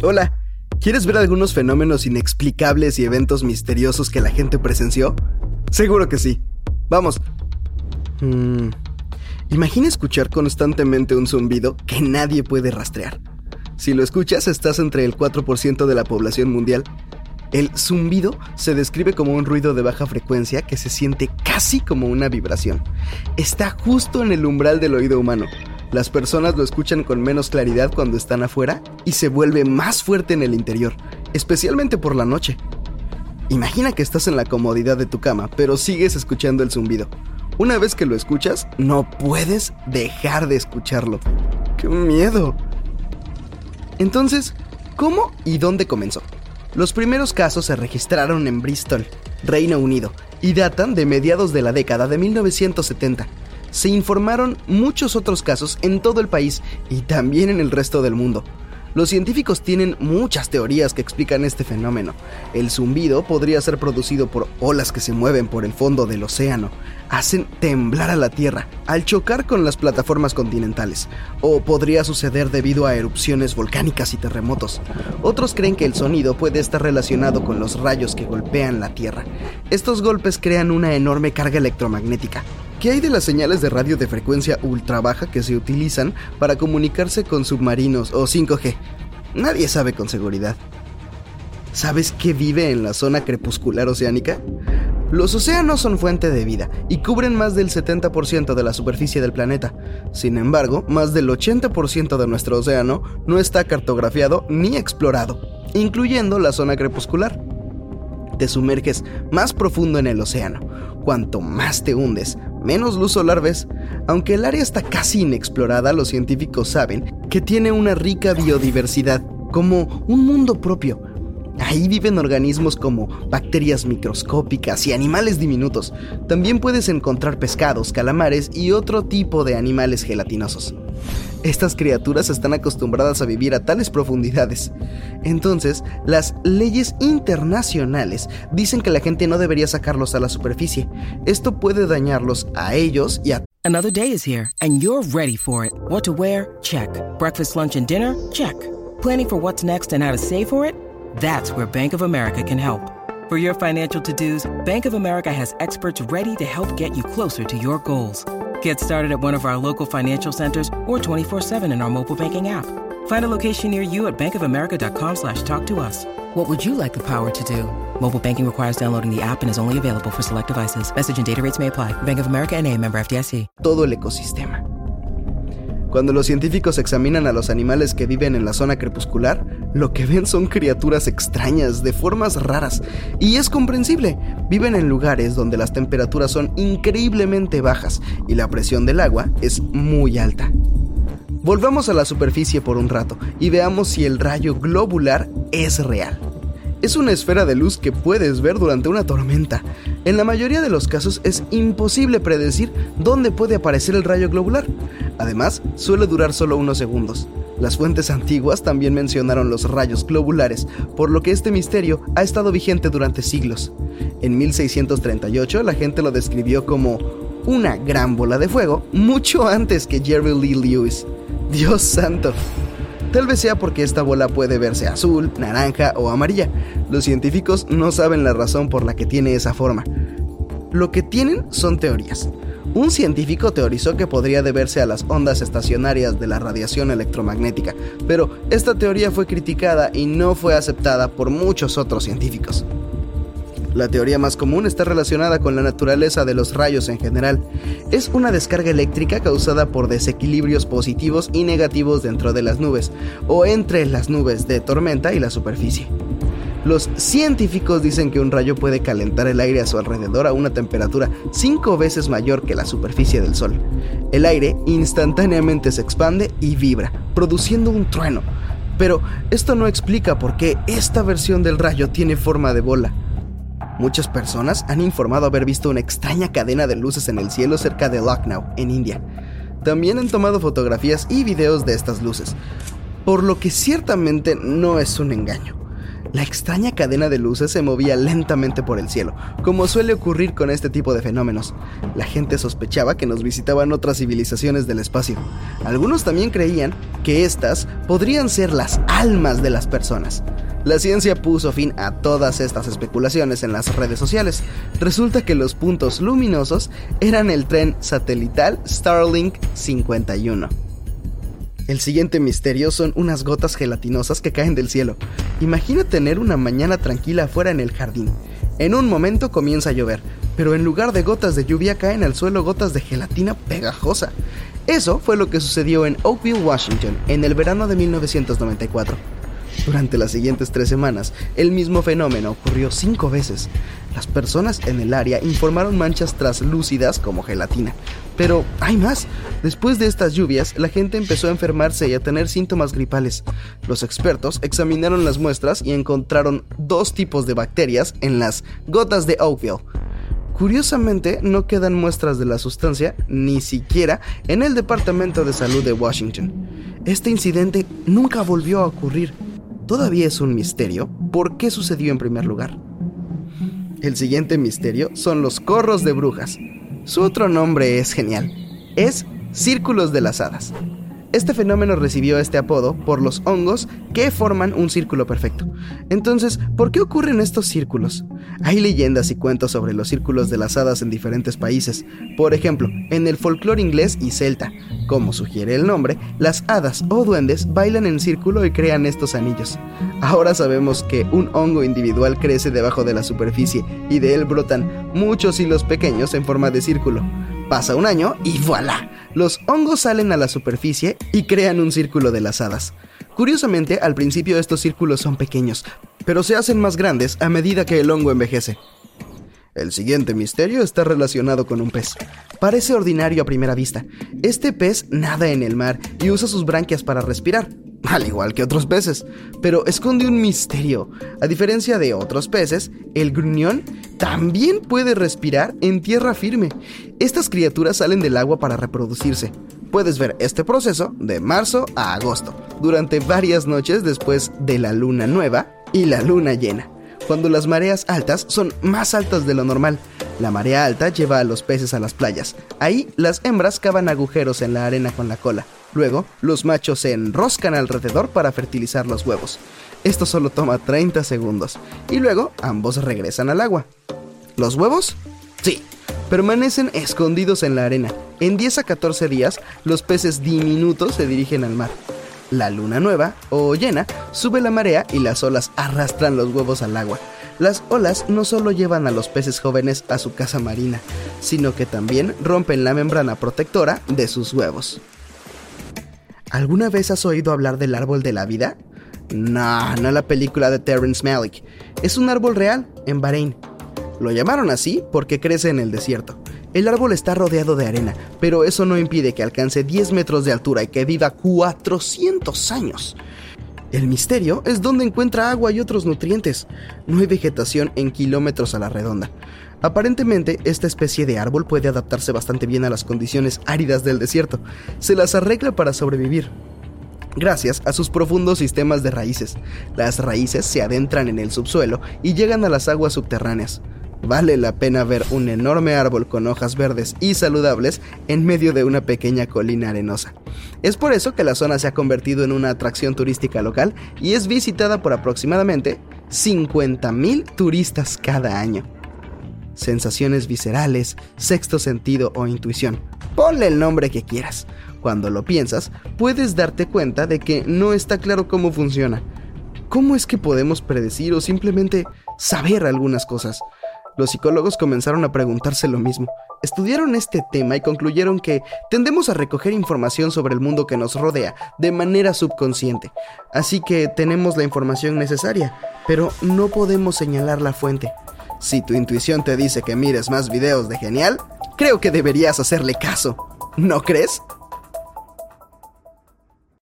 Hola, ¿quieres ver algunos fenómenos inexplicables y eventos misteriosos que la gente presenció? Seguro que sí. Vamos. Hmm. Imagina escuchar constantemente un zumbido que nadie puede rastrear. Si lo escuchas, estás entre el 4% de la población mundial. El zumbido se describe como un ruido de baja frecuencia que se siente casi como una vibración. Está justo en el umbral del oído humano, las personas lo escuchan con menos claridad cuando están afuera y se vuelve más fuerte en el interior, especialmente por la noche. Imagina que estás en la comodidad de tu cama, pero sigues escuchando el zumbido. Una vez que lo escuchas, no puedes dejar de escucharlo. ¡Qué miedo! Entonces, ¿cómo y dónde comenzó? Los primeros casos se registraron en Bristol, Reino Unido, y datan de mediados de la década de 1970 se informaron muchos otros casos en todo el país y también en el resto del mundo. Los científicos tienen muchas teorías que explican este fenómeno. El zumbido podría ser producido por olas que se mueven por el fondo del océano, hacen temblar a la Tierra al chocar con las plataformas continentales, o podría suceder debido a erupciones volcánicas y terremotos. Otros creen que el sonido puede estar relacionado con los rayos que golpean la Tierra. Estos golpes crean una enorme carga electromagnética, ¿Qué hay de las señales de radio de frecuencia ultra baja que se utilizan para comunicarse con submarinos o 5G? Nadie sabe con seguridad. ¿Sabes qué vive en la zona crepuscular oceánica? Los océanos son fuente de vida y cubren más del 70% de la superficie del planeta. Sin embargo, más del 80% de nuestro océano no está cartografiado ni explorado, incluyendo la zona crepuscular. Te sumerges más profundo en el océano. Cuanto más te hundes, menos luz solar ves. Aunque el área está casi inexplorada, los científicos saben que tiene una rica biodiversidad, como un mundo propio. Ahí viven organismos como bacterias microscópicas y animales diminutos. También puedes encontrar pescados, calamares y otro tipo de animales gelatinosos. Estas criaturas están acostumbradas a vivir a tales profundidades. Entonces, las leyes internacionales dicen que la gente no debería sacarlos a la superficie. Esto puede dañarlos a ellos y a Another day is here and you're ready for it. What to wear? Check. Breakfast, lunch and dinner? Check. Planning for what's next and how to save for it? That's where Bank of America can help. For your financial to-dos, Bank of America has experts ready to help get you closer to your goals. Get started at one of our local financial centers or 24-7 in our mobile banking app. Find a location near you at bankofamerica.com slash talk to us. What would you like the power to do? Mobile banking requires downloading the app and is only available for select devices. Message and data rates may apply. Bank of America and a member FDIC. Todo el ecosistema. Cuando los científicos examinan a los animales que viven en la zona crepuscular, lo que ven son criaturas extrañas, de formas raras. Y es comprensible, viven en lugares donde las temperaturas son increíblemente bajas y la presión del agua es muy alta. Volvamos a la superficie por un rato y veamos si el rayo globular es real. Es una esfera de luz que puedes ver durante una tormenta. En la mayoría de los casos es imposible predecir dónde puede aparecer el rayo globular. Además, suele durar solo unos segundos. Las fuentes antiguas también mencionaron los rayos globulares, por lo que este misterio ha estado vigente durante siglos. En 1638 la gente lo describió como una gran bola de fuego mucho antes que Jerry Lee Lewis. Dios santo. Tal vez sea porque esta bola puede verse azul, naranja o amarilla. Los científicos no saben la razón por la que tiene esa forma. Lo que tienen son teorías. Un científico teorizó que podría deberse a las ondas estacionarias de la radiación electromagnética, pero esta teoría fue criticada y no fue aceptada por muchos otros científicos. La teoría más común está relacionada con la naturaleza de los rayos en general. Es una descarga eléctrica causada por desequilibrios positivos y negativos dentro de las nubes, o entre las nubes de tormenta y la superficie. Los científicos dicen que un rayo puede calentar el aire a su alrededor a una temperatura cinco veces mayor que la superficie del Sol. El aire instantáneamente se expande y vibra, produciendo un trueno. Pero esto no explica por qué esta versión del rayo tiene forma de bola. Muchas personas han informado haber visto una extraña cadena de luces en el cielo cerca de Lucknow, en India. También han tomado fotografías y videos de estas luces, por lo que ciertamente no es un engaño. La extraña cadena de luces se movía lentamente por el cielo, como suele ocurrir con este tipo de fenómenos. La gente sospechaba que nos visitaban otras civilizaciones del espacio. Algunos también creían que estas podrían ser las almas de las personas. La ciencia puso fin a todas estas especulaciones en las redes sociales. Resulta que los puntos luminosos eran el tren satelital Starlink 51. El siguiente misterio son unas gotas gelatinosas que caen del cielo. Imagina tener una mañana tranquila afuera en el jardín. En un momento comienza a llover, pero en lugar de gotas de lluvia caen al suelo gotas de gelatina pegajosa. Eso fue lo que sucedió en Oakville, Washington, en el verano de 1994. Durante las siguientes tres semanas, el mismo fenómeno ocurrió cinco veces. Las personas en el área informaron manchas traslúcidas como gelatina. Pero hay más. Después de estas lluvias, la gente empezó a enfermarse y a tener síntomas gripales. Los expertos examinaron las muestras y encontraron dos tipos de bacterias en las gotas de Oakville. Curiosamente, no quedan muestras de la sustancia ni siquiera en el Departamento de Salud de Washington. Este incidente nunca volvió a ocurrir. Todavía es un misterio por qué sucedió en primer lugar. El siguiente misterio son los corros de brujas. Su otro nombre es genial. Es círculos de las hadas. Este fenómeno recibió este apodo por los hongos que forman un círculo perfecto. Entonces, ¿por qué ocurren estos círculos? Hay leyendas y cuentos sobre los círculos de las hadas en diferentes países. Por ejemplo, en el folclore inglés y celta, como sugiere el nombre, las hadas o duendes bailan en círculo y crean estos anillos. Ahora sabemos que un hongo individual crece debajo de la superficie y de él brotan muchos hilos pequeños en forma de círculo. Pasa un año y voilà, los hongos salen a la superficie y crean un círculo de las hadas. Curiosamente, al principio estos círculos son pequeños, pero se hacen más grandes a medida que el hongo envejece. El siguiente misterio está relacionado con un pez. Parece ordinario a primera vista. Este pez nada en el mar y usa sus branquias para respirar, al igual que otros peces, pero esconde un misterio. A diferencia de otros peces, el gruñón también puede respirar en tierra firme. Estas criaturas salen del agua para reproducirse. Puedes ver este proceso de marzo a agosto, durante varias noches después de la luna nueva y la luna llena, cuando las mareas altas son más altas de lo normal. La marea alta lleva a los peces a las playas. Ahí las hembras cavan agujeros en la arena con la cola. Luego, los machos se enroscan alrededor para fertilizar los huevos. Esto solo toma 30 segundos. Y luego, ambos regresan al agua. ¿Los huevos? Sí, permanecen escondidos en la arena. En 10 a 14 días, los peces diminutos se dirigen al mar. La luna nueva, o llena, sube la marea y las olas arrastran los huevos al agua. Las olas no solo llevan a los peces jóvenes a su casa marina, sino que también rompen la membrana protectora de sus huevos. ¿Alguna vez has oído hablar del árbol de la vida? No, no la película de Terrence Malick. Es un árbol real, en Bahrein. Lo llamaron así porque crece en el desierto. El árbol está rodeado de arena, pero eso no impide que alcance 10 metros de altura y que viva 400 años. El misterio es dónde encuentra agua y otros nutrientes. No hay vegetación en kilómetros a la redonda. Aparentemente, esta especie de árbol puede adaptarse bastante bien a las condiciones áridas del desierto. Se las arregla para sobrevivir. Gracias a sus profundos sistemas de raíces, las raíces se adentran en el subsuelo y llegan a las aguas subterráneas. Vale la pena ver un enorme árbol con hojas verdes y saludables en medio de una pequeña colina arenosa. Es por eso que la zona se ha convertido en una atracción turística local y es visitada por aproximadamente 50.000 turistas cada año sensaciones viscerales, sexto sentido o intuición. Ponle el nombre que quieras. Cuando lo piensas, puedes darte cuenta de que no está claro cómo funciona. ¿Cómo es que podemos predecir o simplemente saber algunas cosas? Los psicólogos comenzaron a preguntarse lo mismo. Estudiaron este tema y concluyeron que tendemos a recoger información sobre el mundo que nos rodea de manera subconsciente. Así que tenemos la información necesaria, pero no podemos señalar la fuente. Si tu intuición te dice que mires más videos de Genial, creo que deberías hacerle caso. ¿No crees?